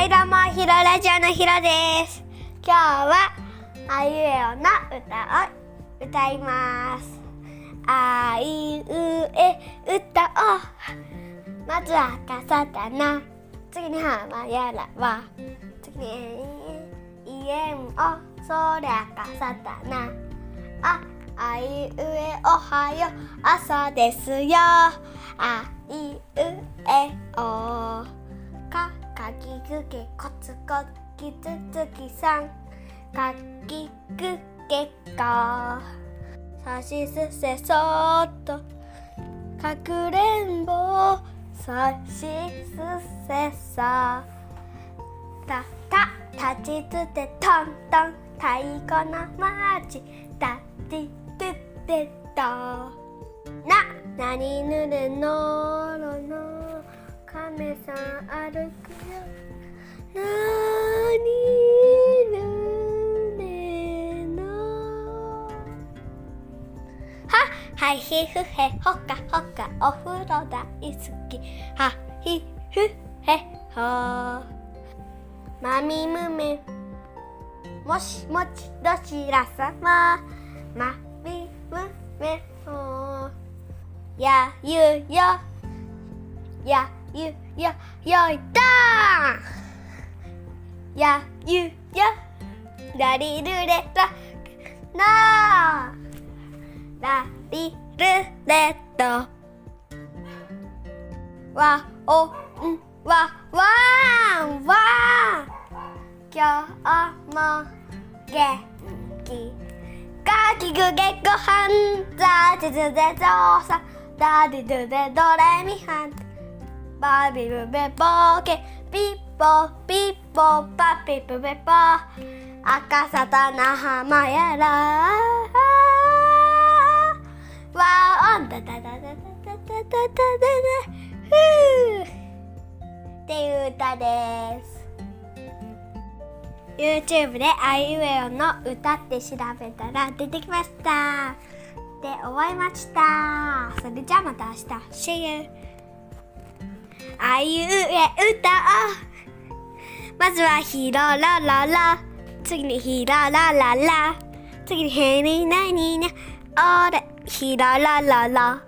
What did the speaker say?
はいどうもヒロラジオのヒロです。今日はあいうえおの歌を歌います。あいうえ歌を。まずはかさたな次にはまやらは次にいえんおそりゃかさたなああいうえおはよう。朝ですよ。あいうえお。けこつこきつつきさんかきくけかさしすせそっとかくれんぼさしすせさたたたちつてトントン太鼓のマーチたちつてとななにぬるのろの亀さん歩くよなに、ぬ、ね、のははいひふへほかほかお風呂大好きはひふへほまみむめもしもちどちらさままみむめほやゆよやゆよよいどん Yeah you ya da đi du đe ra na da đi du đe tờ wa o wa wa wa. Cho a mơ gà kỳ ca kỳ gờ gà gờ hàn da đi du đe do sa. Da đi du đe do đe mi hàn ba, bi bi bi bo ke bi ンバビブベボーケピッポピッポパピプベポ赤さたなはまやら。わおんだだだだだだだだだだふーっていう歌です YouTube であいうえおの歌って調べたら出てきましたで終わりましたそれじゃあまた明日 See you あいうえ歌をまずはヒララララ。次にヒララララ。次にヘリナニーニャ。あれ、ヒララララ。